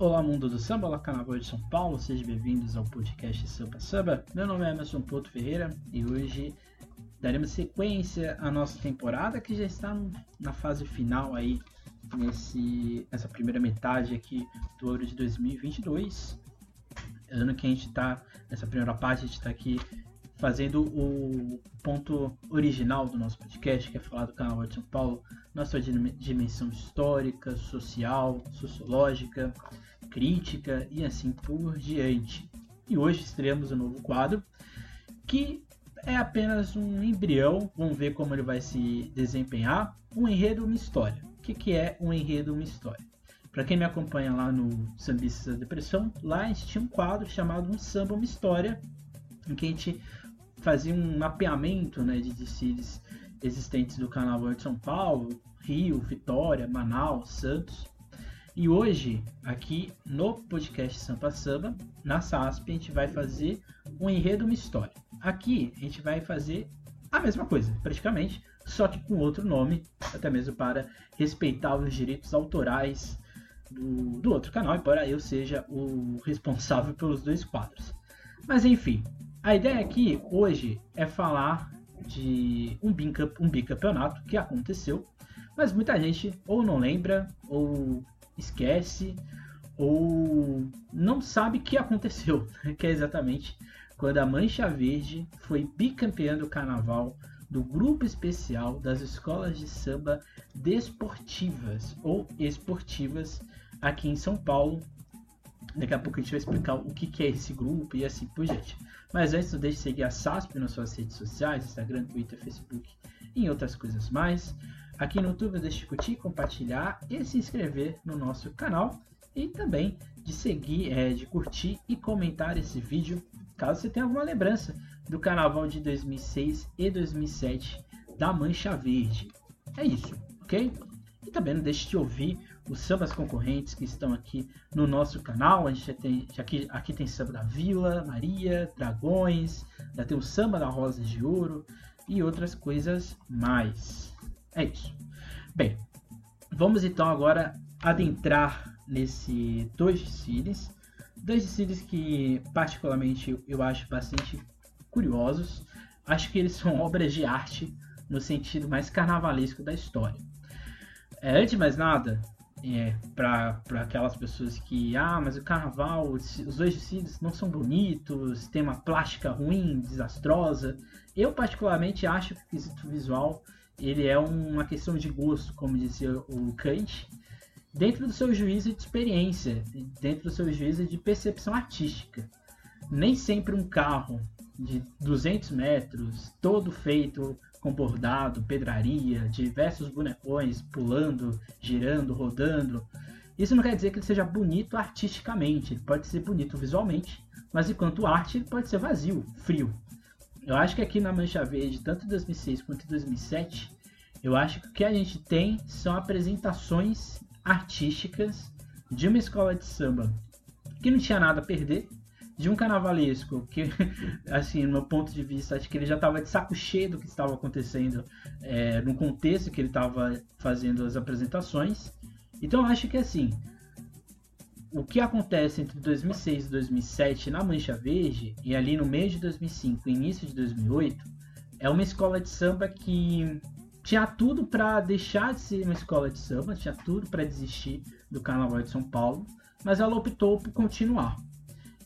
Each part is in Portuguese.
Olá, mundo do samba, olá, carnaval de São Paulo, sejam bem-vindos ao podcast Samba Samba. Meu nome é Emerson Porto Ferreira e hoje daremos sequência à nossa temporada que já está na fase final aí, nesse, nessa primeira metade aqui do ano de 2022. Ano que a gente está, nessa primeira parte, a gente está aqui fazendo o ponto original do nosso podcast, que é falar do Carnaval de São Paulo, na sua dimensão histórica, social, sociológica, crítica e assim por diante. E hoje estreamos um novo quadro que é apenas um embrião, vamos ver como ele vai se desempenhar. Um enredo, uma história. O que, que é um enredo, uma história? Para quem me acompanha lá no Sambistas da Depressão, lá a gente tinha um quadro chamado Um Samba, uma História, em que a gente fazia um mapeamento né, de desfiles existentes do Carnaval de São Paulo, Rio, Vitória, Manaus, Santos. E hoje, aqui no podcast Sampa Samba, na SASP, a gente vai fazer um enredo, uma história. Aqui a gente vai fazer a mesma coisa, praticamente, só que com outro nome, até mesmo para respeitar os direitos autorais do, do outro canal, embora eu seja o responsável pelos dois quadros. Mas enfim, a ideia aqui hoje é falar de um, bicamp bicampeonato que aconteceu, mas muita gente ou não lembra, ou esquece, ou não sabe o que aconteceu, que é exatamente quando a Mancha Verde foi bicampeã do carnaval do grupo especial das escolas de samba desportivas ou esportivas aqui em São Paulo. Daqui a pouco a gente vai explicar o que é esse grupo e assim por diante. Mas antes, não deixe de seguir a SASP nas suas redes sociais, Instagram, Twitter, Facebook e outras coisas mais. Aqui no YouTube, deixe de curtir, compartilhar e se inscrever no nosso canal. E também de seguir, é, de curtir e comentar esse vídeo, caso você tenha alguma lembrança do carnaval de 2006 e 2007 da Mancha Verde. É isso, ok? E também não deixe de ouvir os sambas concorrentes que estão aqui no nosso canal. A gente já tem, aqui, aqui tem samba da Vila, Maria, Dragões, já tem o samba da Rosa de Ouro e outras coisas mais. É isso. Bem, vamos então agora adentrar nesse dois desfiles. Dois desfiles que particularmente eu acho bastante curiosos. Acho que eles são obras de arte no sentido mais carnavalesco da história. É, antes de mais nada, é, para aquelas pessoas que, ah, mas o carnaval, os dois desfiles não são bonitos, tem uma plástica ruim, desastrosa. Eu, particularmente, acho que o quesito visual ele é uma questão de gosto, como dizia o Kant, dentro do seu juízo de experiência, dentro do seu juízo de percepção artística. Nem sempre um carro de 200 metros, todo feito com bordado, pedraria, diversos bonecões pulando, girando, rodando. Isso não quer dizer que ele seja bonito artisticamente, ele pode ser bonito visualmente, mas enquanto arte ele pode ser vazio, frio. Eu acho que aqui na Mancha Verde, tanto em 2006 quanto em 2007, eu acho que o que a gente tem são apresentações artísticas de uma escola de samba que não tinha nada a perder, de um carnavalesco que, assim, no meu ponto de vista, acho que ele já estava de saco cheio do que estava acontecendo é, no contexto que ele estava fazendo as apresentações. Então, acho que, assim, o que acontece entre 2006 e 2007 na Mancha Verde, e ali no meio de 2005 e início de 2008, é uma escola de samba que tinha tudo para deixar de ser uma escola de samba, tinha tudo para desistir do Carnaval de São Paulo, mas ela optou por continuar.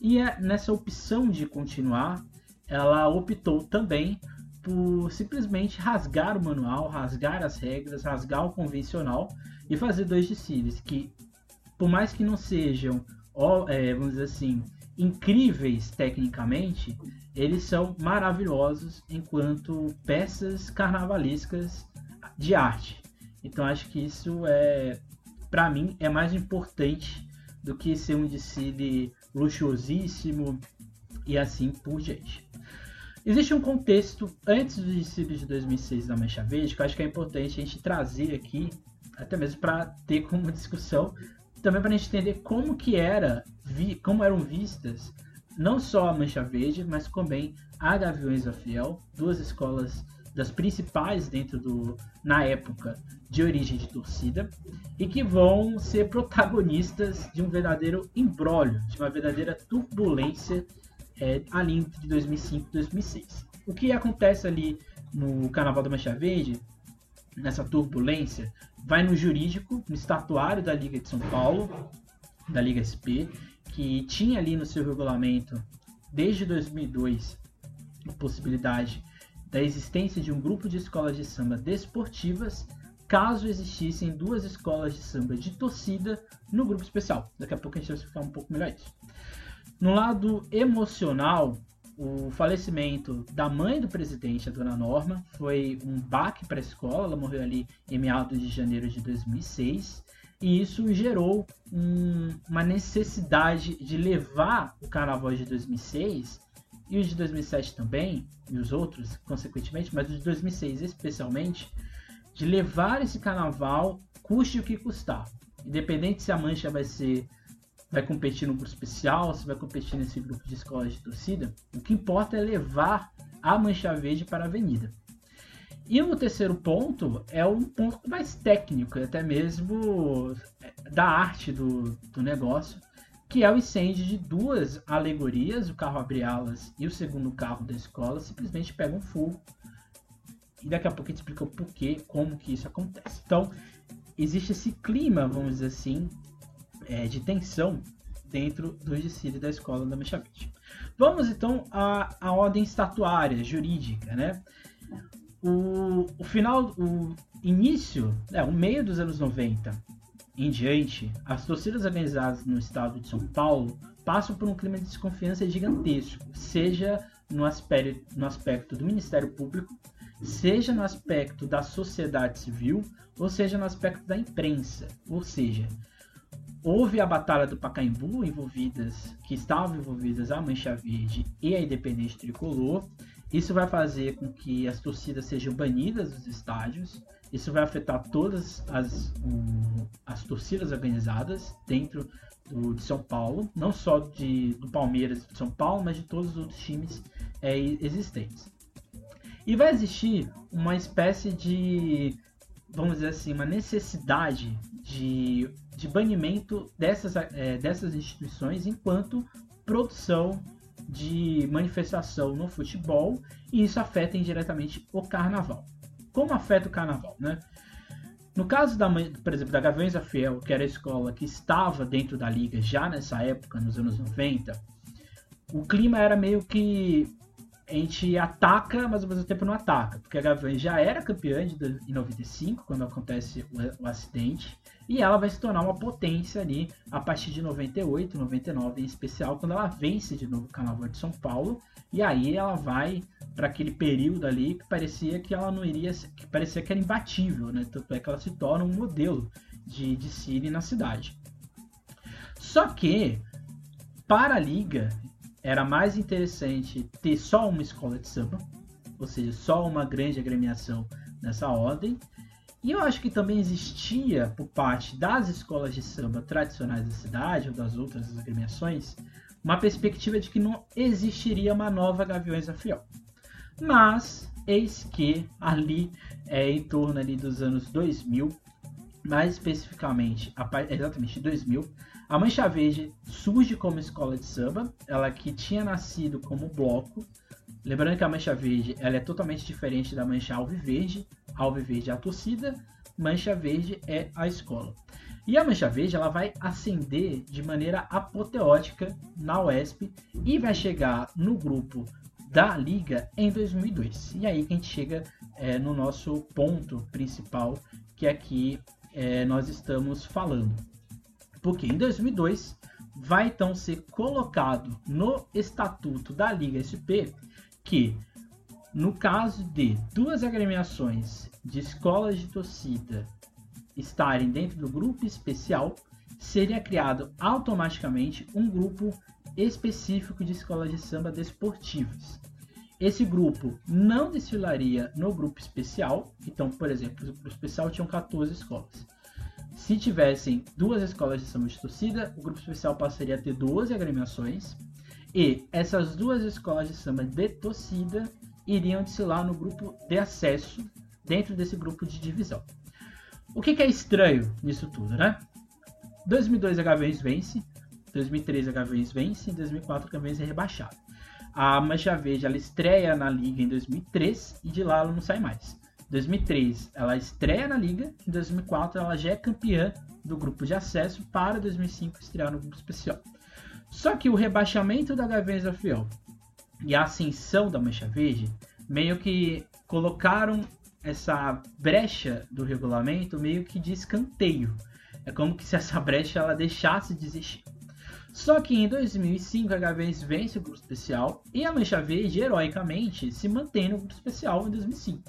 E é nessa opção de continuar, ela optou também por simplesmente rasgar o manual, rasgar as regras, rasgar o convencional e fazer dois desfiles que, por mais que não sejam, é, vamos dizer assim, incríveis tecnicamente, eles são maravilhosos enquanto peças carnavalescas de arte. Então acho que isso é, para mim, é mais importante do que ser um desfile luxuosíssimo e assim por diante. Existe um contexto antes do desfile de 2006 da Mancha Verde que eu acho que é importante a gente trazer aqui, até mesmo para ter como discussão, também para a gente entender como que era, como eram vistas não só a Mancha Verde, mas também a Gaviões da Fiel, duas escolas das principais dentro do na época de origem de torcida e que vão ser protagonistas de um verdadeiro embrólio, de uma verdadeira turbulência é, ali entre 2005 e 2006. O que acontece ali no Carnaval da Mancha Verde, nessa turbulência, vai no jurídico, no estatuário da Liga de São Paulo, da Liga SP, que tinha ali no seu regulamento, desde 2002, a possibilidade da existência de um grupo de escolas de samba desportivas caso existissem duas escolas de samba de torcida no grupo especial. Daqui a pouco a gente vai explicar um pouco melhor isso. No lado emocional, o falecimento da mãe do presidente, a dona Norma, foi um baque para a escola. Ela morreu ali em meados de janeiro de 2006. E isso gerou um, uma necessidade de levar o carnaval de 2006 e os de 2007 também, e os outros, consequentemente, mas os de 2006 especialmente, de levar esse carnaval, custe o que custar. Independente se a mancha vai ser vai competir no grupo especial, se vai competir nesse grupo de escolas de torcida, o que importa é levar a mancha verde para a avenida. E o terceiro ponto é um ponto mais técnico, até mesmo é, da arte do, do negócio, que é o incêndio de duas alegorias, o carro abre-alas e o segundo carro da escola, simplesmente pegam fogo. E daqui a pouco a gente explica o porquê, como que isso acontece. Então, existe esse clima, vamos dizer assim, é, de tensão dentro do desfile da escola da Mechavite. Vamos então à, à ordem estatuária, jurídica, né? O, o final, o início, é, o meio dos anos 90 em diante, as torcidas organizadas no estado de São Paulo passam por um clima de desconfiança gigantesco, seja no aspecto, no aspecto do Ministério Público, seja no aspecto da sociedade civil, ou seja no aspecto da imprensa. Ou seja, houve a Batalha do Pacaembu, envolvidas, que estavam envolvidas a Mancha Verde e a Independente Tricolor. Isso vai fazer com que as torcidas sejam banidas dos estádios. Isso vai afetar todas as, um, as torcidas organizadas dentro do, de São Paulo, não só de, do Palmeiras de São Paulo, mas de todos os outros times é, existentes. E vai existir uma espécie de, vamos dizer assim, uma necessidade de de banimento dessas, é, dessas instituições enquanto produção de manifestação no futebol e isso afeta indiretamente o carnaval. Como afeta o carnaval, né? No caso da, por exemplo, da Gaviões da Fiel, que era a escola que estava dentro da liga já nessa época, nos anos 90, o clima era meio que a gente ataca, mas ao mesmo tempo não ataca, porque a Gaviões já era campeã de, em 95, quando acontece o, o acidente, e ela vai se tornar uma potência ali a partir de 98, 99 em especial, quando ela vence de novo o Carnaval de São Paulo. E aí ela vai para aquele período ali que parecia que ela não iria, que parecia que era imbatível, né? Tanto é que ela se torna um modelo de, de Cine na cidade. Só que para a liga era mais interessante ter só uma escola de samba, ou seja, só uma grande agremiação nessa ordem, e eu acho que também existia, por parte das escolas de samba tradicionais da cidade, ou das outras agremiações, uma perspectiva de que não existiria uma nova Gaviões da Fiel. Mas, eis que ali, é, em torno ali dos anos 2000, mais especificamente, exatamente 2000, a Mancha Verde surge como escola de samba, ela que tinha nascido como bloco, lembrando que a Mancha Verde ela é totalmente diferente da Mancha Alviverde, Alviverde é a torcida, Mancha Verde é a escola. E a Mancha Verde ela vai ascender de maneira apoteótica na UESP e vai chegar no grupo da Liga em 2002. E aí que a gente chega é, no nosso ponto principal, que aqui é, nós estamos falando. Porque em 2002 vai então ser colocado no estatuto da Liga SP que no caso de duas agremiações de escolas de torcida estarem dentro do grupo especial, seria criado automaticamente um grupo específico de escolas de samba desportivas. Esse grupo não desfilaria no grupo especial, então, por exemplo, o grupo especial tinha 14 escolas. Se tivessem duas escolas de samba de torcida, o grupo especial passaria a ter 12 agremiações, e essas duas escolas de samba de torcida iriam desfilar no grupo de acesso dentro desse grupo de divisão. O que, que é estranho nisso tudo, né? 2002 a Gaviões vence, 2003 a Gaviões vence, em 2004 a Gaviões é rebaixado. A Mancha Verde ela estreia na liga em 2003 e de lá ela não sai mais. 2003 ela estreia na liga, em 2004 ela já é campeã do grupo de acesso para 2005 estrear no grupo especial. Só que o rebaixamento da Gaviões da Fiel e a ascensão da Mancha Verde meio que colocaram essa brecha do regulamento meio que de escanteio. É como que se essa brecha ela deixasse de existir. Só que em 2005 a Gaviões vence o grupo especial e a Mancha Verde heroicamente se mantém no grupo especial em 2005.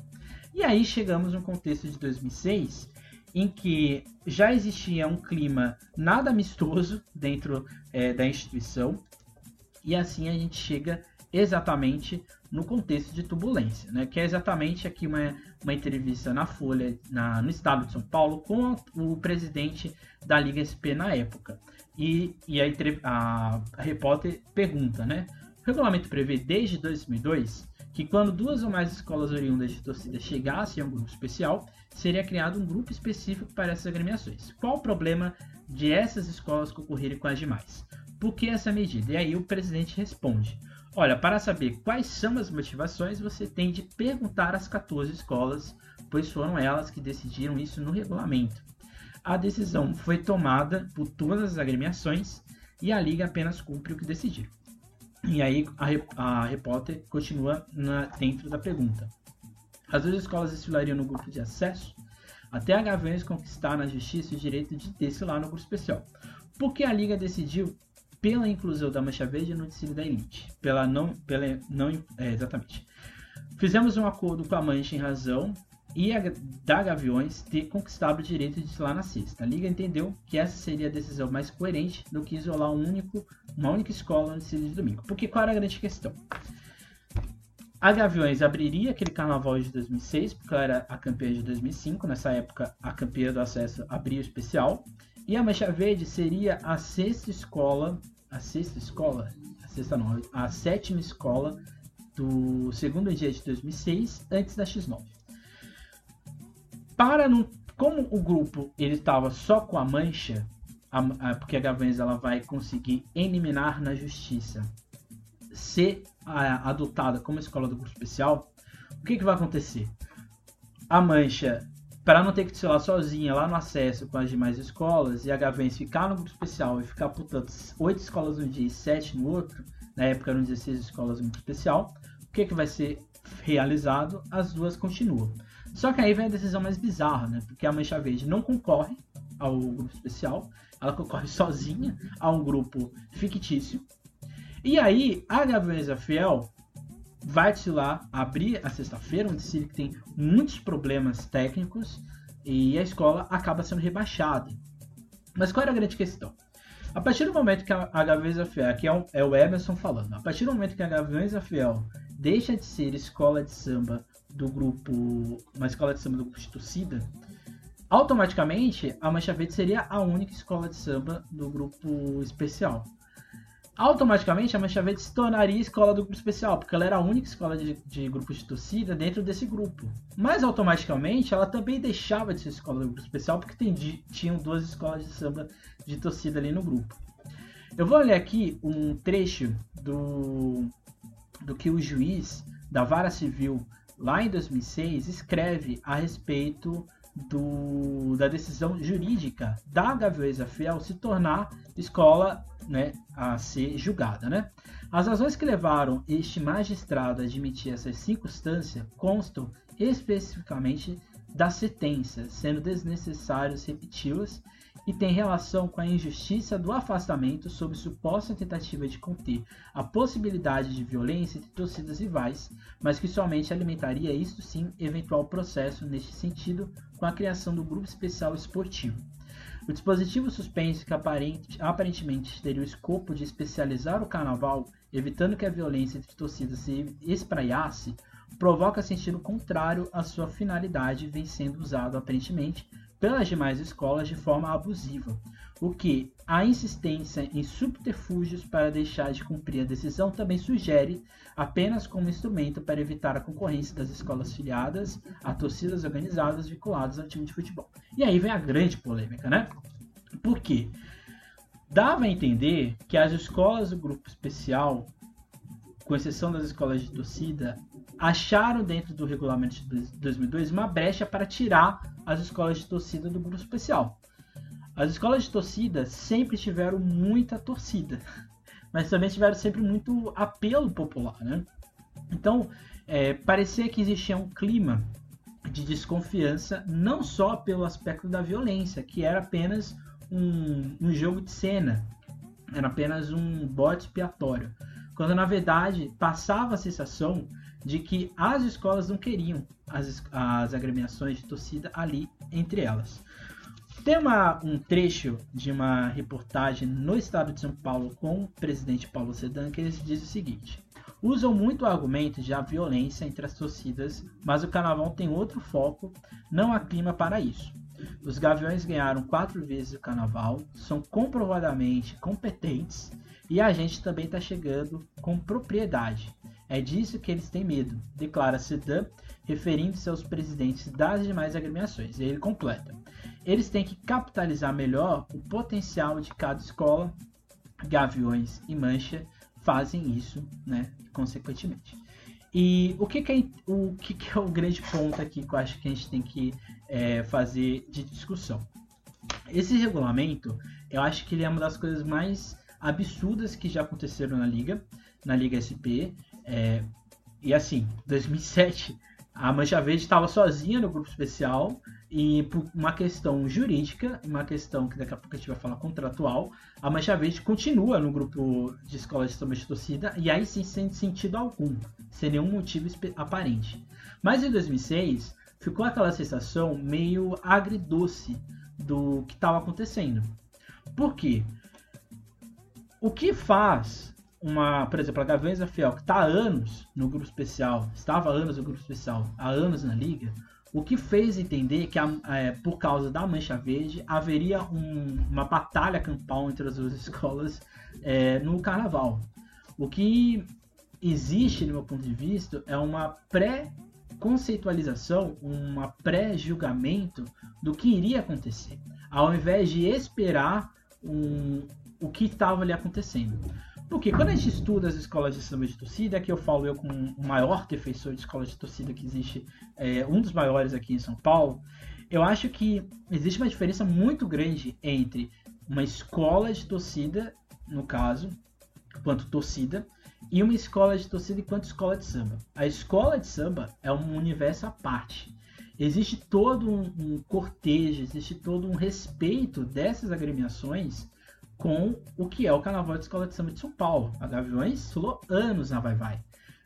E aí chegamos no contexto de 2006, em que já existia um clima nada amistoso dentro é, da instituição, e assim a gente chega exatamente no contexto de turbulência, né? que é exatamente aqui uma, uma entrevista na Folha, na, no estado de São Paulo, com o presidente da Liga SP na época. E, e a, a, a repórter pergunta, né? O regulamento prevê desde 2002 que quando duas ou mais escolas oriundas de torcida chegassem a um grupo especial, seria criado um grupo específico para essas agremiações. Qual o problema de essas escolas concorrerem com as demais? Por que essa medida? E aí o presidente responde: Olha, para saber quais são as motivações, você tem de perguntar às 14 escolas, pois foram elas que decidiram isso no regulamento. A decisão foi tomada por todas as agremiações e a liga apenas cumpre o que decidiu. E aí a, a repórter continua na, dentro da pergunta. As duas escolas desfilariam no grupo de acesso até a Gaviões conquistar na justiça o direito de desfilar no grupo especial. Porque a liga decidiu pela inclusão da mancha verde no desfile da elite. Pela não, pela não, é, exatamente. Fizemos um acordo com a mancha em razão e a, da Gaviões ter conquistado o direito de desfilar na sexta. A Liga entendeu que essa seria a decisão mais coerente do que isolar um único, uma única escola no desfile de domingo. Porque qual era a grande questão? A Gaviões abriria aquele carnaval de 2006, porque ela era a campeã de 2005. Nessa época, a campeã do acesso abria o especial. E a Mancha Verde seria a sexta escola. A sexta escola? A sexta não, a sétima escola do segundo dia de 2006, antes da X9 para não. Como o grupo ele estava só com a mancha, a, a, porque a Gaviões ela vai conseguir eliminar na justiça, ser a, adotada como escola do grupo especial, o que, que vai acontecer? A mancha, para não ter que desfilar sozinha lá no acesso com as demais escolas, e a Gaviões ficar no grupo especial e ficar, portanto, oito escolas um dia e sete no outro, na época eram 16 escolas no grupo especial, o que, que vai ser realizado? As duas continuam. Só que aí vem a decisão mais bizarra, né? Porque a Mancha Verde não concorre ao grupo especial, ela concorre sozinha a um grupo fictício. E aí a Gaviões Fiel vai desfilar, abrir a sexta-feira, um desfile que tem muitos problemas técnicos e a escola acaba sendo rebaixada. Mas qual era a grande questão? A partir do momento que a, Gaviões Fiel, aqui é, um, é o Emerson falando, a partir do momento que a Gaviões Fiel deixa de ser escola de samba do grupo, uma escola de samba do grupo de torcida, automaticamente a Mancha Verde seria a única escola de samba do grupo especial. Automaticamente a Mancha Verde se tornaria escola do grupo especial, porque ela era a única escola de, de grupo de torcida dentro desse grupo. Mas automaticamente ela também deixava de ser escola do grupo especial, porque tem, tinham duas escolas de samba de torcida ali no grupo. Eu vou ler aqui um trecho do, do que o juiz da Vara Civil lá em 2006, escreve a respeito do, da decisão jurídica da Gaviões Fiel se tornar escola né, a ser julgada. Né? As razões que levaram este magistrado a admitir essa circunstância constam especificamente da sentença, sendo desnecessário repeti-las e tem relação com a injustiça do afastamento sob suposta tentativa de conter a possibilidade de violência entre torcidas rivais, mas que somente alimentaria isto sim eventual processo neste sentido com a criação do grupo especial esportivo. O dispositivo suspenso que aparentemente teria o escopo de especializar o carnaval, evitando que a violência entre torcidas se espraiasse, provoca sentido contrário à sua finalidade, vem sendo usado aparentemente pelas demais escolas de forma abusiva, o que a insistência em subterfúgios para deixar de cumprir a decisão também sugere apenas como instrumento para evitar a concorrência das escolas filiadas a torcidas organizadas vinculadas ao time de futebol. E aí vem a grande polêmica, né? Por quê? Dava a entender que as escolas do grupo especial, com exceção das escolas de torcida, acharam dentro do regulamento de 2002 uma brecha para tirar as escolas de torcida do grupo especial. As escolas de torcida sempre tiveram muita torcida, mas também tiveram sempre muito apelo popular, né? Então, é, parecia que existia um clima de desconfiança, não só pelo aspecto da violência, que era apenas um, um jogo de cena, era apenas um bode expiatório, quando na verdade passava a sensação de que as escolas não queriam as, as agremiações de torcida ali entre elas. Tem uma, um trecho de uma reportagem no estado de São Paulo com o presidente Paulo Sedan que ele diz o seguinte: Usam muito o argumento de a violência entre as torcidas, mas o carnaval tem outro foco, não há clima para isso. Os Gaviões ganharam quatro vezes o carnaval, são comprovadamente competentes e a gente também está chegando com propriedade. É disso que eles têm medo, declara Sedan, referindo-se aos presidentes das demais agremiações. E ele completa: eles têm que capitalizar melhor o potencial de cada escola. Gaviões e Mancha fazem isso, né, consequentemente. E o que, que, é, o, que, que é o grande ponto aqui que eu acho que a gente tem que é, fazer de discussão? Esse regulamento, eu acho que ele é uma das coisas mais absurdas que já aconteceram na liga, na liga SP. É, e assim, 2007 a Mancha Verde estava sozinha no grupo especial e por uma questão jurídica, uma questão que daqui a pouco a gente vai falar contratual, a Mancha Verde continua no grupo de escola de samba de torcida e aí sim sem sentido algum, sem nenhum motivo aparente. Mas em 2006 ficou aquela sensação meio agridoce do que estava acontecendo. Por quê? O que faz uma, por exemplo, a Gaviões da Fiel, que está há anos no grupo especial, estava há anos no grupo especial, há anos na liga, o que fez entender que, é, por causa da Mancha Verde, haveria um, uma batalha campal entre as duas escolas é, no carnaval. O que existe, no meu ponto de vista, é uma pré-conceitualização, uma pré-julgamento do que iria acontecer, ao invés de esperar um, o que estava ali acontecendo. Porque quando a gente estuda as escolas de samba de torcida, aqui eu falo eu como o maior defensor de escola de torcida que existe, é, um dos maiores aqui em São Paulo, eu acho que existe uma diferença muito grande entre uma escola de torcida, no caso, quanto torcida, e uma escola de torcida enquanto escola de samba. A escola de samba é um universo à parte. Existe todo um, um cortejo, existe todo um respeito dessas agremiações com o que é o Carnaval de Escola de Samba de São Paulo. A Gaviões falou anos na Vai Vai.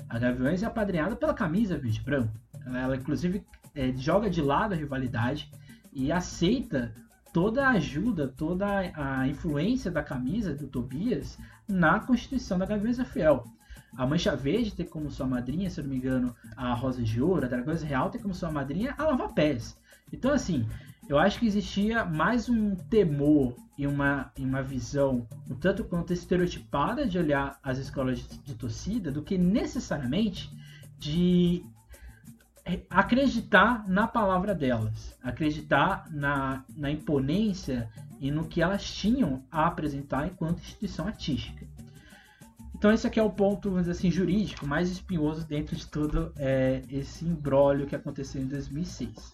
A Gaviões é apadrinhada pela camisa verde branco. Ela, inclusive, é, joga de lado a rivalidade e aceita toda a ajuda, toda a influência da camisa do Tobias na constituição da Gaviões Fiel. A Mancha Verde tem como sua madrinha, se eu não me engano, a Rosa de Ouro, a Dragões Real tem como sua madrinha a Lava Pés. Então, assim, eu acho que existia mais um temor e uma, e uma visão um tanto quanto estereotipada de olhar as escolas de, de torcida do que necessariamente de acreditar na palavra delas, acreditar na, na imponência e no que elas tinham a apresentar enquanto instituição artística. Então esse aqui é o ponto, vamos dizer assim, jurídico mais espinhoso dentro de todo é, esse imbróglio que aconteceu em 2006.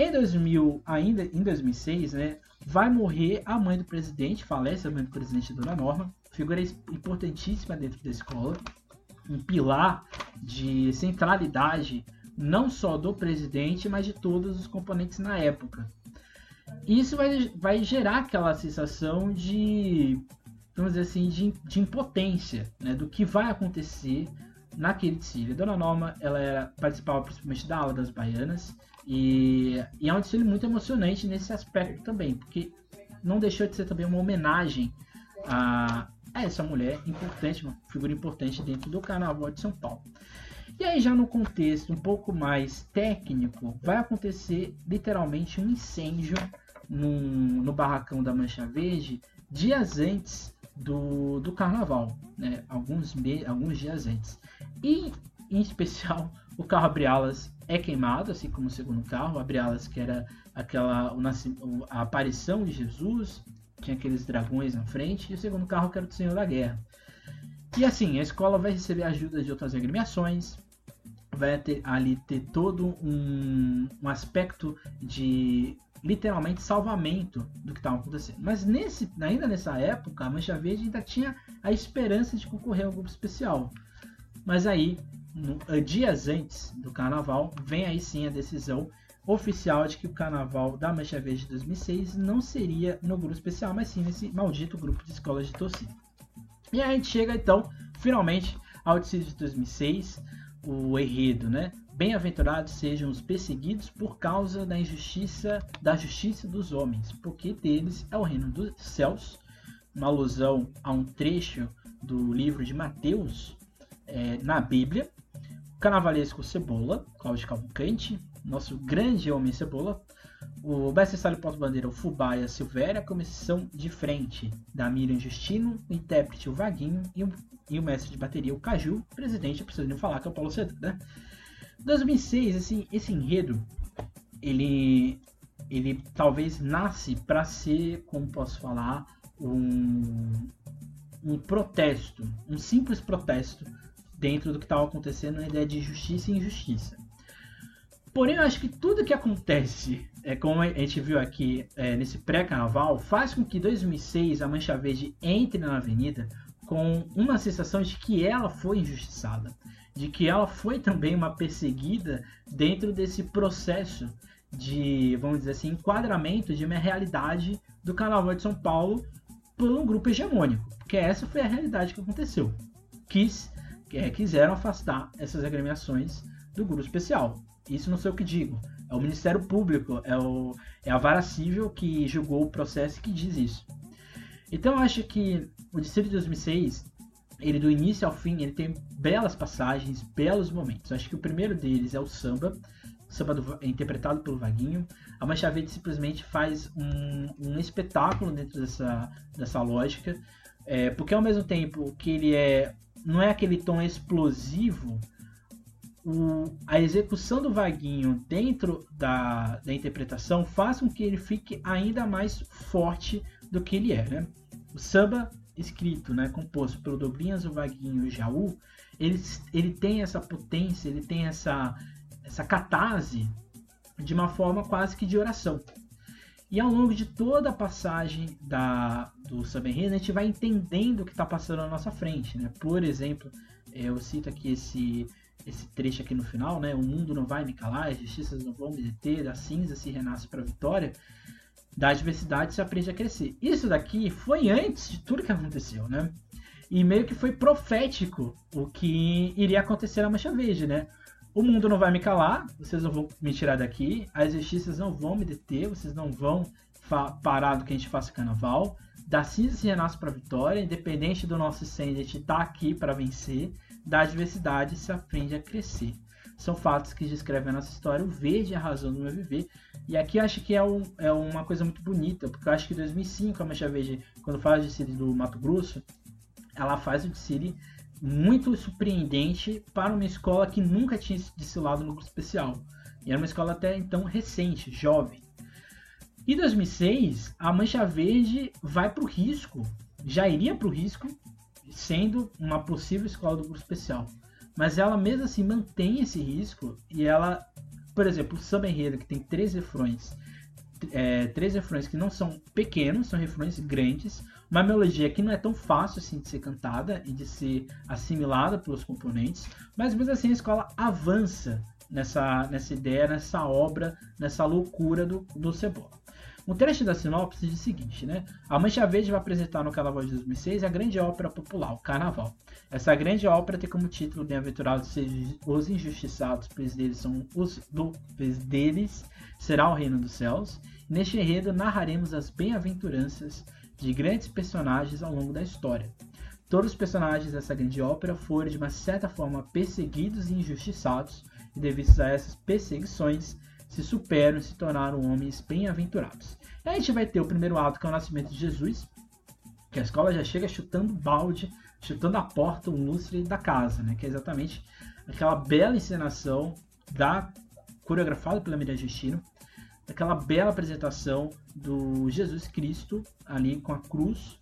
Em 2000, ainda em 2006, né, vai morrer a mãe do presidente, falece a mãe do presidente Dona Norma, figura importantíssima dentro da escola, um pilar de centralidade não só do presidente, mas de todos os componentes na época. Isso vai, vai gerar aquela sensação de, vamos dizer assim, de, de impotência, né, do que vai acontecer naquele desfile. Dona Norma, ela era, participava principalmente da aula das baianas, e, e é um desfile muito emocionante nesse aspecto também, porque não deixou de ser também uma homenagem a, a essa mulher importante, uma figura importante dentro do Carnaval de São Paulo. E aí, já no contexto um pouco mais técnico, vai acontecer literalmente um incêndio no, barracão da Mancha Verde dias antes do, do carnaval, né? alguns, alguns dias antes. E, em especial, o carro Abrialas é queimado, assim como o segundo carro, Abrialas que era aquela a aparição de Jesus, tinha aqueles dragões na frente, e o segundo carro que era o Senhor da Guerra. E assim, a escola vai receber ajuda de outras agremiações, vai ter, ali ter todo um, um aspecto de literalmente salvamento do que estava acontecendo. Mas nesse, ainda nessa época, a Mancha Verde ainda tinha a esperança de concorrer ao grupo especial. Mas aí, no, eh, dias antes do carnaval, vem aí sim a decisão oficial de que o carnaval da Mancha Verde de 2006 não seria no grupo especial, mas sim nesse maldito grupo de escolas de torcida. E aí a gente chega então, finalmente, ao decídio de 2006, o enredo, né? Bem-aventurados sejam os perseguidos por causa da injustiça, da justiça dos homens, porque deles é o reino dos céus. Uma alusão a um trecho do livro de Mateus é, na Bíblia. O carnavalesco Cebola, Cláudio Cavalcante, nosso grande homem Cebola. O best-seller porta-bandeira, o Fubá e a Silvéria, comissão de frente da Miriam Justino, o intérprete, o Vaguinho e o, e o mestre de bateria, o Caju, presidente, eu preciso nem falar que é o Paulo Cedo, né? 2006, assim, esse enredo, ele, ele talvez nasce para ser, como posso falar, um, um protesto, um simples protesto dentro do que estava acontecendo na ideia de justiça e injustiça. Porém, eu acho que tudo que acontece, é, como a gente viu aqui é, nesse pré-carnaval, faz com que 2006 a Mancha Verde entre na avenida com uma sensação de que ela foi injustiçada de que ela foi também uma perseguida dentro desse processo de, vamos dizer assim, enquadramento de uma realidade do Carnaval de São Paulo por um grupo hegemônico, porque essa foi a realidade que aconteceu. Quis, é, quiseram afastar essas agremiações do grupo especial. Isso não sei o que digo. É o Ministério Público, é, o, é a vara civil que julgou o processo que diz isso. Então eu acho que o Distrito de 2006 ele do início ao fim, ele tem belas passagens, belos momentos. Acho que o primeiro deles é o samba, o samba do, interpretado pelo Vaguinho. A Mancha Verde simplesmente faz um, um espetáculo dentro dessa, dessa lógica, é, porque ao mesmo tempo que ele é não é aquele tom explosivo, o, a execução do Vaguinho dentro da, da interpretação faz com que ele fique ainda mais forte do que ele é. Né? O samba escrito, né, composto pelo Dobrinhas, o Vaguinho e o Jaú, ele, ele tem essa potência, ele tem essa, essa catarse de uma forma quase que de oração. E ao longo de toda a passagem da, do Enredo, a gente vai entendendo o que está passando na nossa frente. Né? Por exemplo, é, eu cito aqui esse, esse trecho aqui no final, né? O mundo não vai me calar, as justiças não vão me deter, a cinza se renasce para a vitória da adversidade se aprende a crescer. Isso daqui foi antes de tudo que aconteceu, né? E meio que foi profético o que iria acontecer na Mancha Verde, né? O mundo não vai me calar, vocês não vão me tirar daqui, as justiças não vão me deter, vocês não vão parar do que a gente faça carnaval. Da cinza se renasce para vitória, independente do nosso a gente tá aqui para vencer. Da adversidade se aprende a crescer são fatos que descrevem a nossa história, o verde é a razão do meu viver. E aqui acho que é, um, é uma coisa muito bonita, porque eu acho que em 2005 a Mancha Verde, quando fala de City do Mato Grosso, ela faz o City muito surpreendente para uma escola que nunca tinha desfilado no grupo especial. E era uma escola até então recente, jovem. Em 2006, a Mancha Verde vai para o risco, já iria para o risco, sendo uma possível escola do grupo especial. Mas ela mesmo assim mantém esse risco e ela, por exemplo, o samba enredo que tem três refrões, é, três refrões que não são pequenos, são refrões grandes, uma melodia que não é tão fácil assim de ser cantada e de ser assimilada pelos componentes, mas mesmo assim a escola avança nessa, nessa ideia, nessa obra, nessa loucura do, do Cebola. Um trecho da sinopse diz o seguinte, né? A Mancha Verde vai apresentar no Carnaval de 2006 a grande ópera popular, o Carnaval. Essa grande ópera tem como título Bem-aventurados os injustiçados, pois deles são os do, pois deles será o reino dos céus. Neste enredo narraremos as bem-aventuranças de grandes personagens ao longo da história. todos os personagens dessa grande ópera foram de uma certa forma perseguidos e injustiçados, e devido a essas perseguições, se superam e se tornaram homens bem-aventurados. Aí a gente vai ter o primeiro ato, que é o nascimento de Jesus, que a escola já chega chutando balde, chutando a porta, o lustre da casa, né? que é exatamente aquela bela encenação da coreografada pela Miriam Justino, aquela bela apresentação do Jesus Cristo ali com a cruz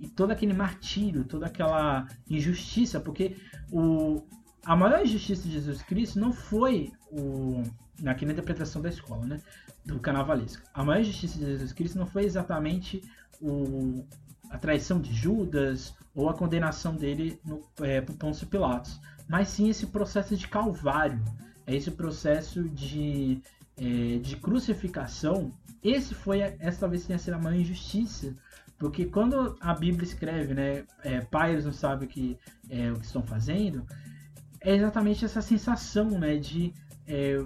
e todo aquele martírio, toda aquela injustiça, porque o, a maior injustiça de Jesus Cristo não foi o aqui na interpretação da escola, né, do carnavalesco. A maior injustiça de Jesus Cristo não foi exatamente o, a traição de Judas ou a condenação dele no, é, por Pôncio Pilatos, mas sim esse processo de calvário, é esse processo de, é, de crucificação. Esse foi, essa talvez tenha sido a maior injustiça, porque quando a Bíblia escreve, né, é, pais não sabem o que, é, o que estão fazendo, é exatamente essa sensação, né, de é,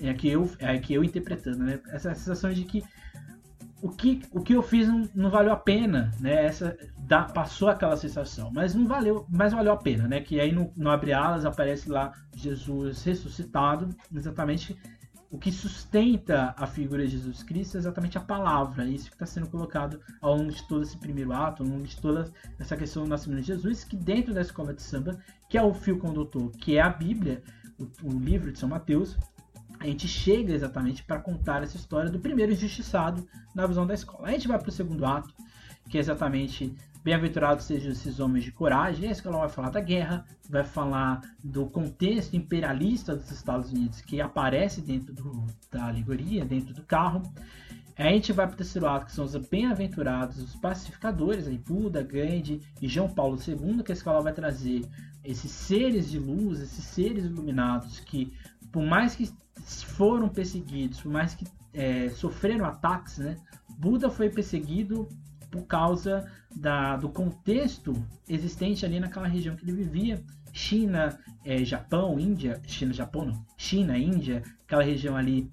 é que eu, é que eu interpretando, né, essa sensação de que o que, o que eu fiz não, não valeu a pena, né? Essa dá, passou aquela sensação, mas não valeu, mas valeu a pena, né? Que aí no, no abre alas aparece lá Jesus ressuscitado, exatamente o que sustenta a figura de Jesus Cristo é exatamente a palavra, isso que está sendo colocado ao longo de todo esse primeiro ato, ao longo de toda essa questão do nascimento de Jesus, que dentro da escola de samba, que é o fio condutor, que é a Bíblia, o, o livro de São Mateus, a gente chega exatamente para contar essa história do primeiro injustiçado na visão da escola. A gente vai para o segundo ato, que é exatamente Bem-aventurados sejam esses homens de coragem. A escola vai falar da guerra, vai falar do contexto imperialista dos Estados Unidos que aparece dentro do, da alegoria, dentro do carro. A gente vai para o terceiro ato, que são os bem-aventurados, os pacificadores, aí Buda, Gandhi e João Paulo II, que a escola vai trazer esses seres de luz, esses seres iluminados que, por mais que foram perseguidos, por mais que é, sofreram ataques, né? Buda foi perseguido por causa da, do contexto existente ali naquela região que ele vivia. China, é, Japão, Índia, China, Japão não, China, Índia, aquela região ali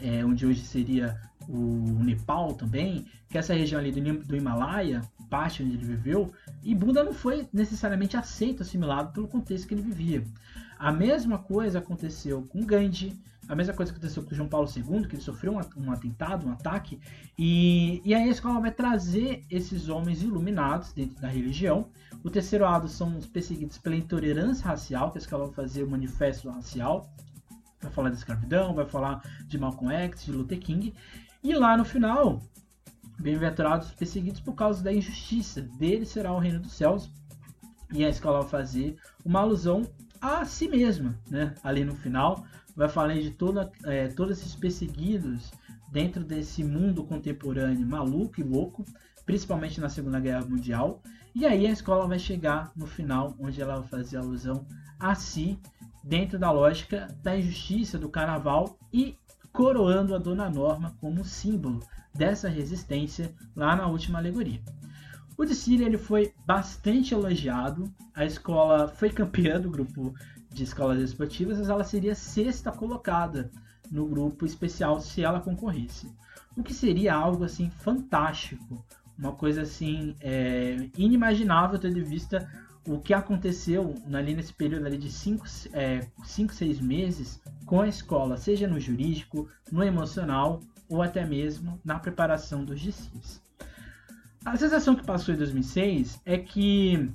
é, onde hoje seria o Nepal também, que é essa região ali do, do Himalaia, parte onde ele viveu, e Buda não foi necessariamente aceito, assimilado pelo contexto que ele vivia. A mesma coisa aconteceu com Gandhi, a mesma coisa aconteceu com João Paulo II, que ele sofreu um, um atentado, um ataque, e, e aí a escola vai trazer esses homens iluminados dentro da religião. O terceiro lado são os perseguidos pela intolerância racial, que a escola vai fazer o manifesto racial, vai falar da escravidão, vai falar de Malcolm X, de Luther King, e lá no final, bem-aventurados perseguidos por causa da injustiça, dele será o reino dos céus, e a escola vai fazer uma alusão a si mesma, né? Ali no final, vai falar de toda, é, todos esses perseguidos dentro desse mundo contemporâneo maluco e louco, principalmente na Segunda Guerra Mundial. E aí a escola vai chegar no final, onde ela vai fazer alusão a si, dentro da lógica da injustiça do carnaval e coroando a Dona Norma como símbolo dessa resistência lá na última alegoria. O desfile ele foi bastante elogiado. A escola foi campeã do grupo de escolas esportivas, mas ela seria sexta colocada no grupo especial se ela concorresse. O que seria algo assim fantástico, uma coisa assim é, inimaginável tendo em vista o que aconteceu ali nesse período ali de 5, 6 é, meses com a escola, seja no jurídico, no emocional ou até mesmo na preparação dos desfiles. A sensação que passou em 2006 é que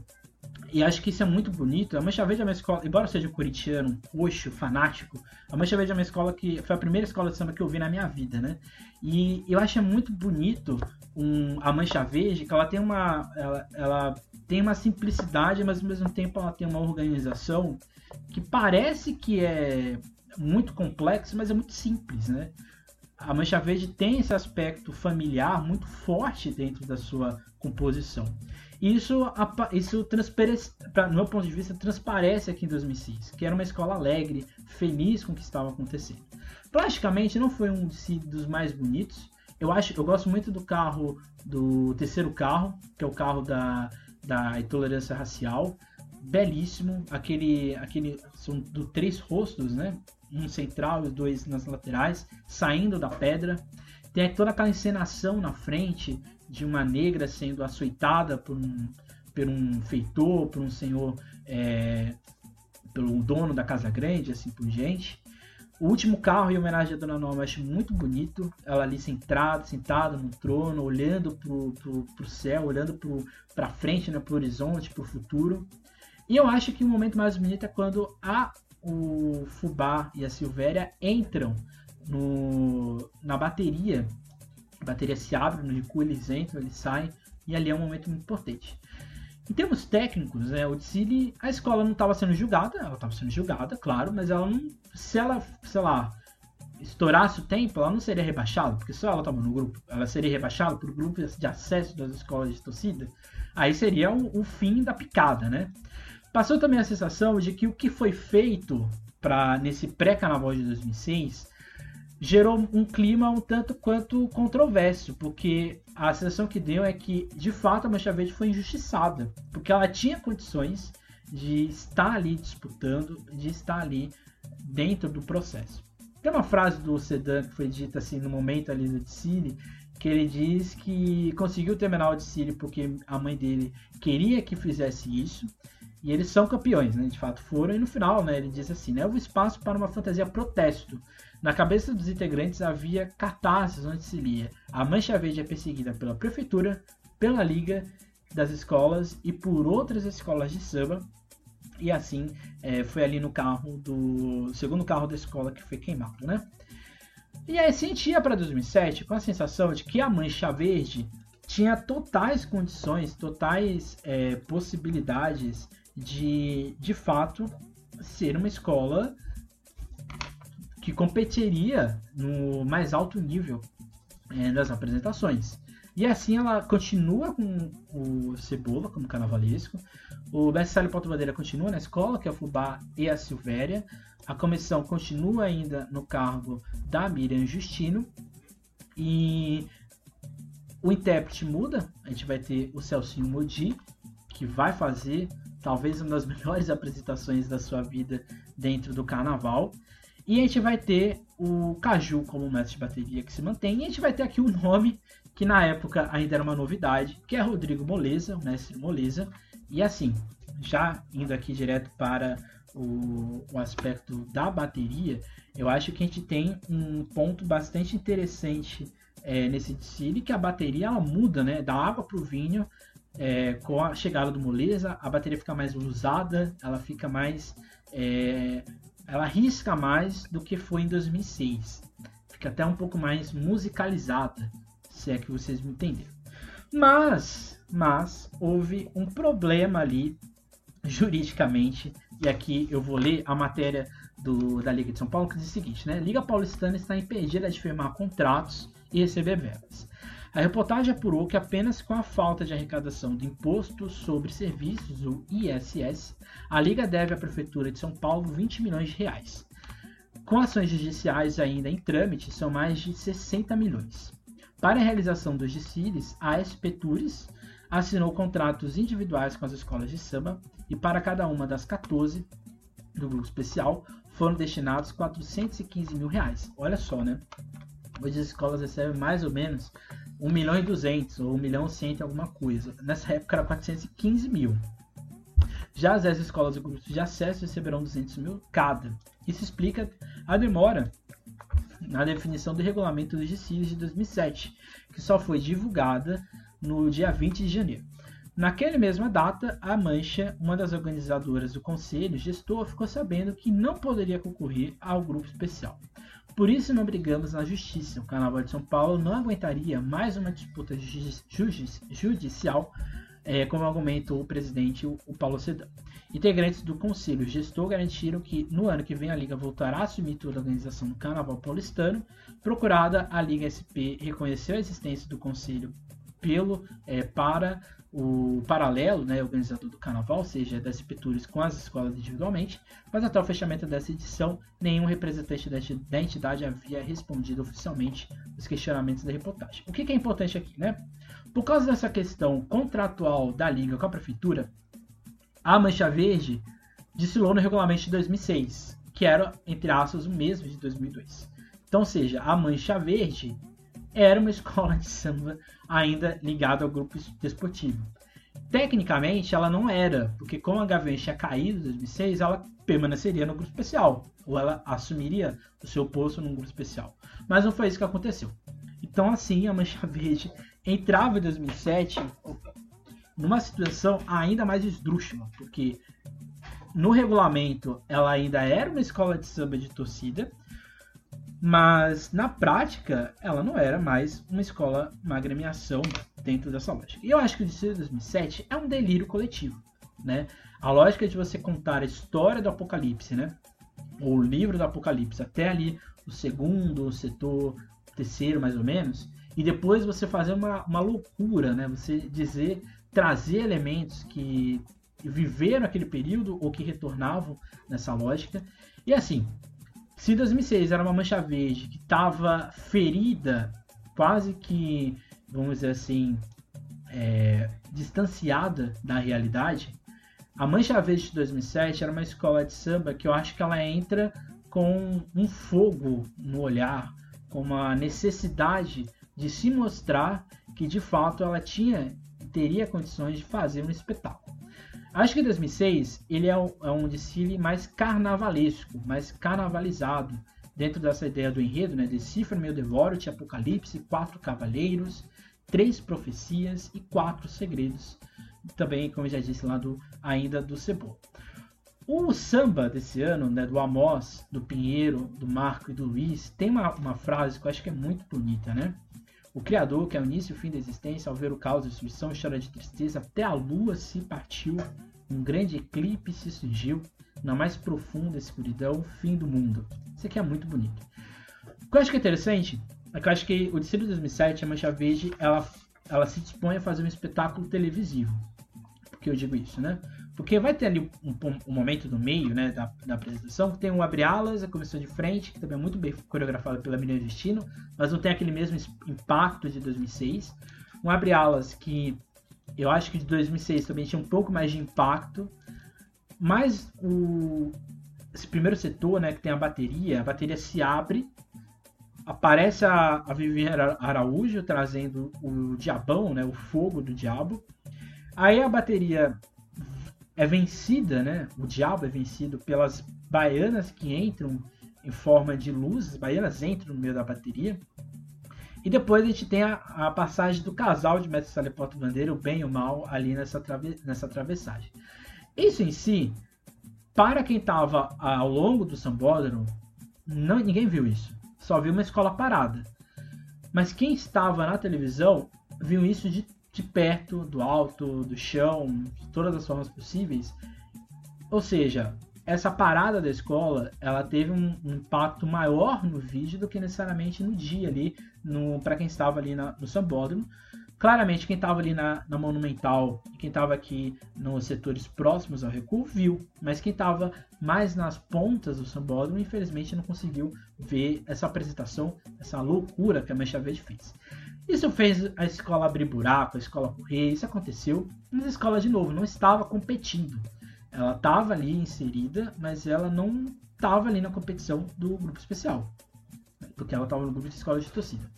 e acho que isso é muito bonito. A Mancha Verde é uma escola, embora seja curitiano, roxo, fanático, a Mancha Verde é uma escola que foi a primeira escola de samba que eu vi na minha vida, né? E eu acho muito bonito um, a Mancha Verde, que ela tem uma ela, ela tem uma simplicidade, mas ao mesmo tempo ela tem uma organização que parece que é muito complexo, mas é muito simples, né? A Mancha Verde tem esse aspecto familiar muito forte dentro da sua composição. Isso, isso transparece, no meu ponto de vista, transparece aqui em 2006, que era uma escola alegre, feliz com o que estava acontecendo. Plasticamente não foi um dos mais bonitos. Eu acho, eu gosto muito do carro, do terceiro carro, que é o carro da, da intolerância racial. Belíssimo, aquele, aquele são do três rostos, né? Um central e dois nas laterais, saindo da pedra. Tem toda aquela encenação na frente de uma negra sendo açoitada por um, por um feitor, por um senhor, é, pelo dono da Casa Grande, assim por diante. O último carro em homenagem à Dona Norma eu acho muito bonito. Ela ali sentada, sentada no trono, olhando pro, pro, pro céu, olhando pro, pra frente, né, pro horizonte, pro futuro. E eu acho que o momento mais bonito é quando a, o Fubá e a Silvéria entram no, na bateria. Bateria se abre no recuo, eles entram, eles saem. E ali é um momento muito importante. Em termos técnicos, né, o a escola não estava sendo julgada, ela estava sendo julgada, claro, mas ela não, se ela, sei lá, estourasse o tempo, ela não seria rebaixada, porque só ela estava no grupo, ela seria rebaixada por grupo de acesso das escolas de torcida, aí seria o, o fim da picada, né? Passou também a sensação de que o que foi feito para nesse pré-carnaval de 2006 gerou um clima um tanto quanto controverso, porque a sensação que deu é que, de fato, a Mancha Verde foi injustiçada, porque ela tinha condições de estar ali disputando, de estar ali dentro do processo. Tem uma frase do Sedan que foi dita assim no momento ali do Tsili, que ele diz que conseguiu terminar o Tsili porque a mãe dele queria que fizesse isso, e eles são campeões, né? De fato foram, e no final, né, ele diz assim, né, houve espaço para uma fantasia protesto, na cabeça dos integrantes havia cartazes onde se lia: a Mancha Verde é perseguida pela prefeitura, pela liga das escolas e por outras escolas de samba. E assim é, foi ali no carro do segundo carro da escola que foi queimado, né? E aí sentia para 2007 com a sensação de que a Mancha Verde tinha totais condições, totais é, possibilidades de, de fato, ser uma escola que competiria no mais alto nível é, das apresentações. E assim ela continua com o Cebola como carnavalesco. O Mestre Porto Bandeira continua na escola, que é o Fubá e a Silvéria. A comissão continua ainda no cargo da Miriam Justino. E o intérprete muda. A gente vai ter o Celcinho Modi, que vai fazer talvez uma das melhores apresentações da sua vida dentro do carnaval. E a gente vai ter o Caju como mestre de bateria que se mantém. E a gente vai ter aqui um nome que na época ainda era uma novidade, que é Rodrigo Moleza, o mestre Moleza. E assim, já indo aqui direto para o, o aspecto da bateria, eu acho que a gente tem um ponto bastante interessante é, nesse desfile, que a bateria ela muda, né? Da água para o vinho, é, com a chegada do Moleza, a bateria fica mais usada, ela fica mais é, ela risca mais do que foi em 2006. Fica até um pouco mais musicalizada, se é que vocês me entenderam. Mas, mas houve um problema ali juridicamente, e aqui eu vou ler a matéria do, da Liga de São Paulo que diz o seguinte, né? Liga Paulistana está impedida de firmar contratos e receber verbas. A reportagem apurou que apenas com a falta de arrecadação do Imposto sobre Serviços, o ISS, a Liga deve à Prefeitura de São Paulo 20 milhões de reais. Com ações judiciais ainda em trâmite, são mais de 60 milhões. Para a realização dos desfiles, a SP Tours assinou contratos individuais com as escolas de samba e para cada uma das 14 do grupo especial foram destinados 415 mil reais. Olha só, né? Hoje as escolas recebem mais ou menos 1 milhão e 200 ou 1 milhão e 100 alguma coisa. Nessa época era 415 mil. Já as 10 escolas e grupos de acesso receberão 200 mil cada. Isso explica a demora na definição do regulamento dos desfiles de 2007, que só foi divulgada no dia 20 de janeiro. Naquela mesma data, a Mancha, uma das organizadoras do conselho gestor, ficou sabendo que não poderia concorrer ao grupo especial. Por isso não brigamos na justiça. O Carnaval de São Paulo não aguentaria mais uma disputa judicial, é, como argumentou o presidente o Paulo Sedão. Integrantes do Conselho Gestor garantiram que no ano que vem a Liga voltará a assumir toda a organização do Carnaval paulistano. Procurada, a Liga SP reconheceu a existência do Conselho pelo é, para o paralelo, né, organizador do carnaval, ou seja, das Petúrias com as escolas individualmente, mas até o fechamento dessa edição, nenhum representante da entidade havia respondido oficialmente os questionamentos da reportagem. O que é importante aqui, né? Por causa dessa questão contratual da Liga com a Prefeitura, a Mancha Verde desfilou no regulamento de 2006, que era, entre aspas, o mesmo de 2002. Então, seja, a Mancha Verde era uma escola de samba ainda ligada ao grupo desportivo. tecnicamente ela não era, porque como a Gaviões tinha caído em 2006, ela permaneceria no grupo especial, ou ela assumiria o seu posto no grupo especial. Mas não foi isso que aconteceu. Então assim, a Mancha Verde entrava em 2007 numa situação ainda mais esdrúxula, porque no regulamento ela ainda era uma escola de samba de torcida, mas na prática ela não era mais uma escola, uma agremiação dentro dessa lógica. E eu acho que o Distrito 2007 é um delírio coletivo, né? A lógica de você contar a história do Apocalipse, né? Ou o livro do Apocalipse, até ali o segundo, o setor terceiro mais ou menos, e depois você fazer uma, uma loucura, né? Você dizer, trazer elementos que viveram aquele período ou que retornavam nessa lógica. E assim, se 2006 era uma mancha verde que estava ferida, quase que, vamos dizer assim, é, distanciada da realidade, a Mancha Verde de 2007 era uma escola de samba que eu acho que ela entra com um fogo no olhar, com uma necessidade de se mostrar que de fato ela tinha teria condições de fazer um espetáculo. Acho que 2006 ele é um, é um desfile mais carnavalesco, mais carnavalizado, dentro dessa ideia do enredo, né? Decifra meu Devorut, Apocalipse, quatro cavaleiros, três profecias e quatro segredos. Também, como já disse lá do ainda do Cebola. O samba desse ano, né, do Amós, do Pinheiro, do Marco e do Luiz, tem uma, uma frase que eu acho que é muito bonita, né? O Criador, que é o início e o fim da existência, ao ver o caos e a destruição, chora de tristeza, até a lua se partiu, um grande eclipse surgiu, na mais profunda escuridão, fim do mundo. Isso aqui é muito bonito. O que eu acho que é interessante é que eu acho que o Distrito 2007, a Mancha Verde, ela, ela se dispõe a fazer um espetáculo televisivo. Por que eu digo isso, né? Porque vai ter ali um, um, momento no meio né, da, da apresentação que tem um abre-alas, a comissão de frente, que também é muito bem coreografado pela Miriam Destino, mas não tem aquele mesmo impacto de 2006. Um abre-alas que eu acho que de 2006 também tinha um pouco mais de impacto, mas o, esse primeiro setor, né, que tem a bateria, a bateria se abre, aparece a, a Araújo trazendo o diabão, né, o fogo do diabo. Aí a bateria é vencida, né? O diabo é vencido pelas baianas que entram em forma de luzes. As baianas entram no meio da bateria. E depois a gente tem a, a passagem do casal de Mestre Salepoto Bandeira, o bem e o mal, ali nessa, trave, nessa travessagem. Isso em si, para quem estava ao longo do sambódromo, não, ninguém viu isso. Só viu uma escola parada. Mas quem estava na televisão viu isso de de perto, do alto, do chão, de todas as formas possíveis. Ou seja, essa parada da escola, ela teve um, um impacto maior no vídeo do que necessariamente no dia ali, para quem estava ali na, no Sambódromo. Claramente, quem estava ali na, na, Monumental e quem estava aqui nos setores próximos ao recuo viu, mas quem estava mais nas pontas do Sambódromo, infelizmente, não conseguiu ver essa apresentação, essa loucura que a Mancha Verde fez. Isso fez a escola abrir buraco, a escola correr, isso aconteceu, mas a escola, de novo, não estava competindo. Ela estava ali inserida, mas ela não estava ali na competição do grupo especial, porque ela estava no grupo de escola de torcida.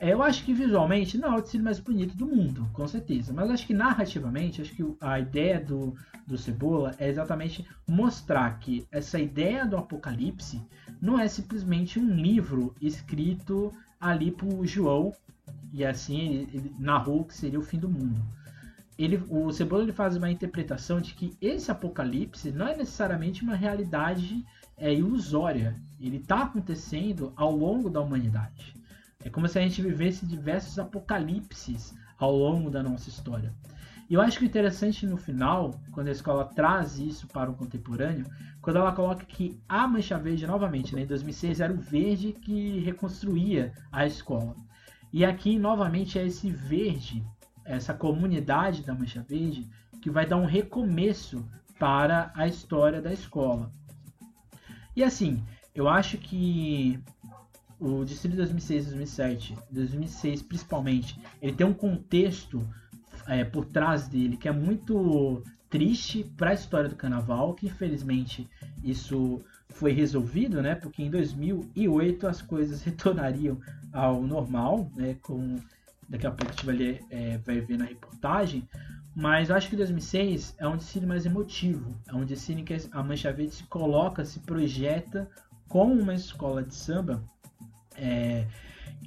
Eu acho que visualmente não é o tecido mais bonito do mundo, com certeza. Mas acho que narrativamente, acho que a ideia do, do Cebola é exatamente mostrar que essa ideia do apocalipse não é simplesmente um livro escrito ali por João e assim ele, ele narrou que seria o fim do mundo. Ele, o Cebola ele faz uma interpretação de que esse apocalipse não é necessariamente uma realidade é, ilusória. Ele está acontecendo ao longo da humanidade. É como se a gente vivesse diversos apocalipses ao longo da nossa história. E eu acho que o interessante no final, quando a escola traz isso para o contemporâneo, quando ela coloca que a Mancha Verde, novamente, né, em 2006, era o verde que reconstruía a escola. E aqui, novamente, é esse verde, essa comunidade da Mancha Verde, que vai dar um recomeço para a história da escola. E assim, eu acho que o Distrito 2006, 2007, 2006 principalmente, ele tem um contexto é, por trás dele que é muito triste para a história do carnaval, que infelizmente isso foi resolvido, né? Porque em 2008 as coisas retornariam ao normal, né? Com daqui a pouco a gente vai, ler, é, vai ver na reportagem, Mas acho que 2006 é um desfile mais emotivo. É um desfile que a Mancha Verde se coloca, se projeta como uma escola de samba é,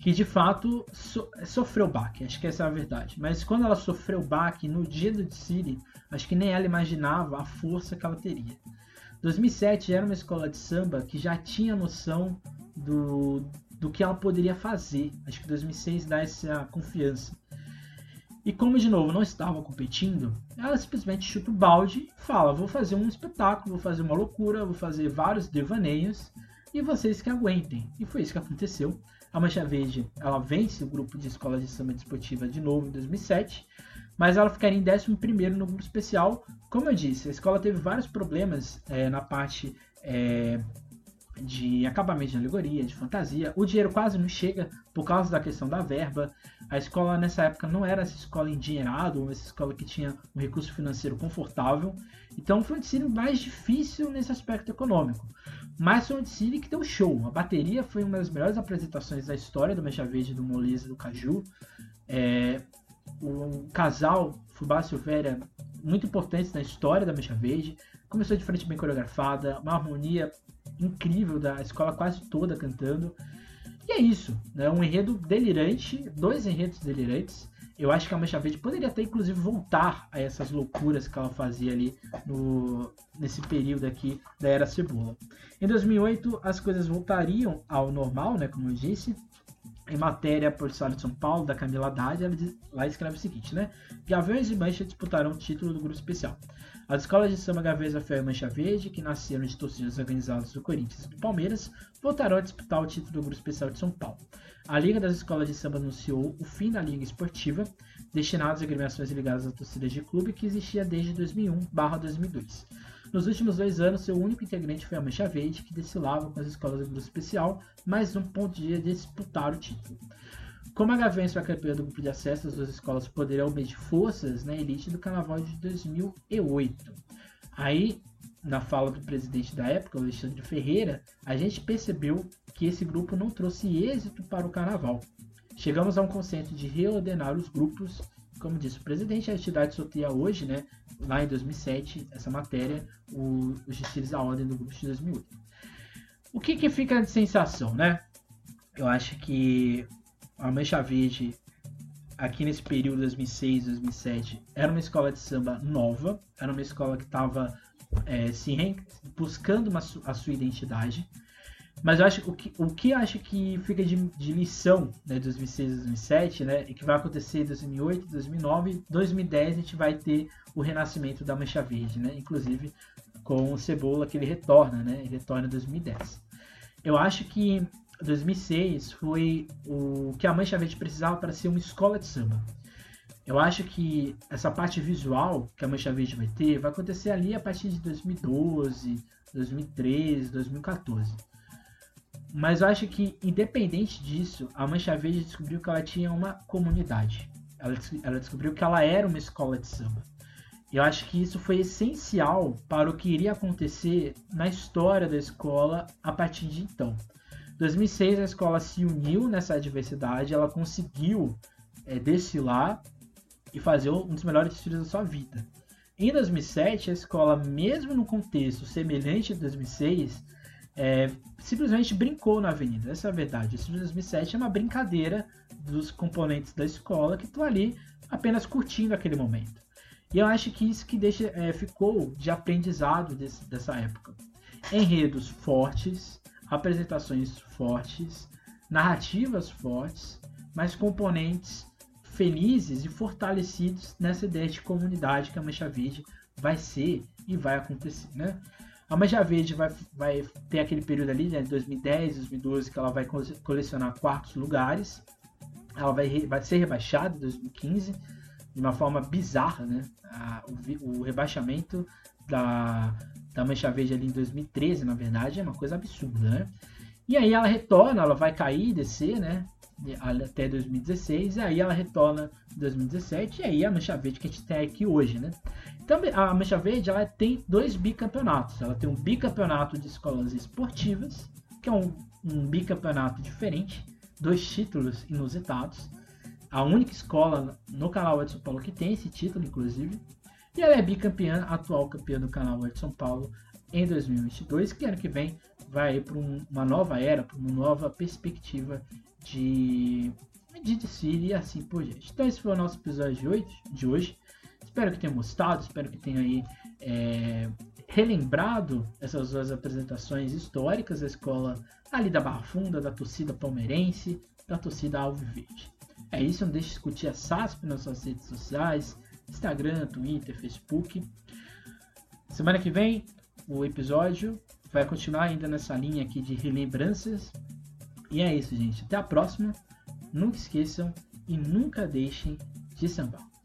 que de fato so, sofreu baque. Acho que essa é a verdade. Mas quando ela sofreu baque no dia do desfile, acho que nem ela imaginava a força que ela teria. 2007 era uma escola de samba que já tinha noção do, do que ela poderia fazer. Acho que 2006 dá essa confiança. E como de novo não estava competindo, ela simplesmente chuta o balde e fala: vou fazer um espetáculo, vou fazer uma loucura, vou fazer vários devaneios e vocês que aguentem. E foi isso que aconteceu. A Mancha Verde ela vence o grupo de escolas de samba desportiva de novo em 2007, mas ela ficaria em 11 no grupo especial. Como eu disse, a escola teve vários problemas é, na parte é, de acabamento de alegoria, de fantasia. O dinheiro quase não chega por causa da questão da verba. A escola nessa época não era essa escola endinheirada, ou essa escola que tinha um recurso financeiro confortável. Então foi um ensino mais difícil nesse aspecto econômico. Mas foi um desfile que deu show. A bateria foi uma das melhores apresentações da história do Mecha Verde, do Moleza do Caju. É, o casal Fubá Silvéria, muito importante na história da Mecha Verde. Começou de frente bem coreografada, uma harmonia incrível da escola quase toda cantando. E é isso, né? um enredo delirante, dois enredos delirantes. Eu acho que a Mancha Verde poderia até, inclusive, voltar a essas loucuras que ela fazia ali no, nesse período aqui da Era Cebola. Em 2008, as coisas voltariam ao normal, né, como eu disse. Em matéria por Estado de São Paulo, da Camila Haddad, ela diz, lá escreve o seguinte, né? Gaviões e Mancha disputarão o título do grupo especial. As escolas de samba Gaveza Ferro e Mancha Verde, que nasceram de torcidas organizadas do Corinthians e do Palmeiras, voltarão a disputar o título do grupo especial de São Paulo. A Liga das Escolas de Samba anunciou o fim da Liga Esportiva, destinada às agremiações ligadas a torcidas de clube, que existia desde 2001/2002. Nos últimos dois anos, seu único integrante foi a Mancha Verde, que desfilava com as escolas do grupo especial, mas não podia disputar o título. Como a Gaviões foi campeã do grupo de acesso, as duas escolas poderão medir forças na elite do Carnaval de 2008. Aí, na fala do presidente da época, Alexandre Ferreira, a gente percebeu que esse grupo não trouxe êxito para o carnaval. Chegamos a um consenso de reordenar os grupos. Como disse o presidente, a entidade sorteia hoje, né, lá em 2007, essa matéria, o, os desfiles da ordem do grupo de 2008. O que, que fica de sensação, né? Eu acho que a Mancha Verde, aqui nesse período 2006, 2007, era uma escola de samba nova, era uma escola que estava é, se buscando uma, a sua identidade. Mas eu acho o que, o que acho que fica de, de lição né, 2006 2007, né, e que vai acontecer em 2008, 2009, 2010 a gente vai ter o renascimento da Mancha Verde, né, inclusive com o Cebola que ele retorna, né, ele retorna em 2010. Eu acho que 2006 foi o que a Mancha Verde precisava para ser uma escola de samba. Eu acho que essa parte visual que a Mancha Verde vai ter vai acontecer ali a partir de 2012, 2013, 2014. Mas eu acho que, independente disso, a Mancha Verde descobriu que ela tinha uma comunidade. Ela, ela descobriu que ela era uma escola de samba. Eu acho que isso foi essencial para o que iria acontecer na história da escola a partir de então. 2006 a escola se uniu nessa adversidade, ela conseguiu é, desfilar e fazer um dos melhores desfiles da sua vida. Em 2007, a escola, mesmo no contexto semelhante a 2006, é, simplesmente brincou na avenida. Essa é a verdade. Esse 2007 é uma brincadeira dos componentes da escola que estão ali apenas curtindo aquele momento. E eu acho que isso que deixa, é, ficou de aprendizado desse, dessa época. Enredos fortes, apresentações fortes, narrativas fortes, mas componentes felizes e fortalecidos nessa ideia de comunidade que a Mancha Verde vai ser e vai acontecer, né? A Mancha Verde vai, vai ter aquele período ali, né, 2010, 2012, que ela vai colecionar quartos lugares. Ela vai, vai ser rebaixada em 2015 de uma forma bizarra, né? A, o, o rebaixamento da, da Mancha Verde ali em 2013, na verdade, é uma coisa absurda, né? E aí ela retorna, ela vai cair e descer, né? Até 2016, e aí ela retorna em 2017, e aí a Mancha Verde que a gente tem aqui hoje, né? Então a Mancha Verde ela tem dois bicampeonatos. Ela tem um bicampeonato de escolas esportivas, que é um, um bicampeonato diferente, dois títulos inusitados. a única escola no canal São Paulo que tem esse título, inclusive. E ela é bicampeã, atual campeã do canal de São Paulo em 2022, que ano que vem vai para um, uma nova era, para uma nova perspectiva de, de desfile e assim por diante. Então esse foi o nosso episódio de hoje. De hoje. Espero que tenham gostado, espero que tenham aí é, relembrado essas duas apresentações históricas da escola ali da Barra Funda, da torcida palmeirense, da torcida Alviverde. É isso, não deixe de discutir a SASP nas suas redes sociais, Instagram, Twitter, Facebook. Semana que vem, o episódio vai continuar ainda nessa linha aqui de relembranças. E é isso, gente. Até a próxima. Nunca esqueçam e nunca deixem de sambar.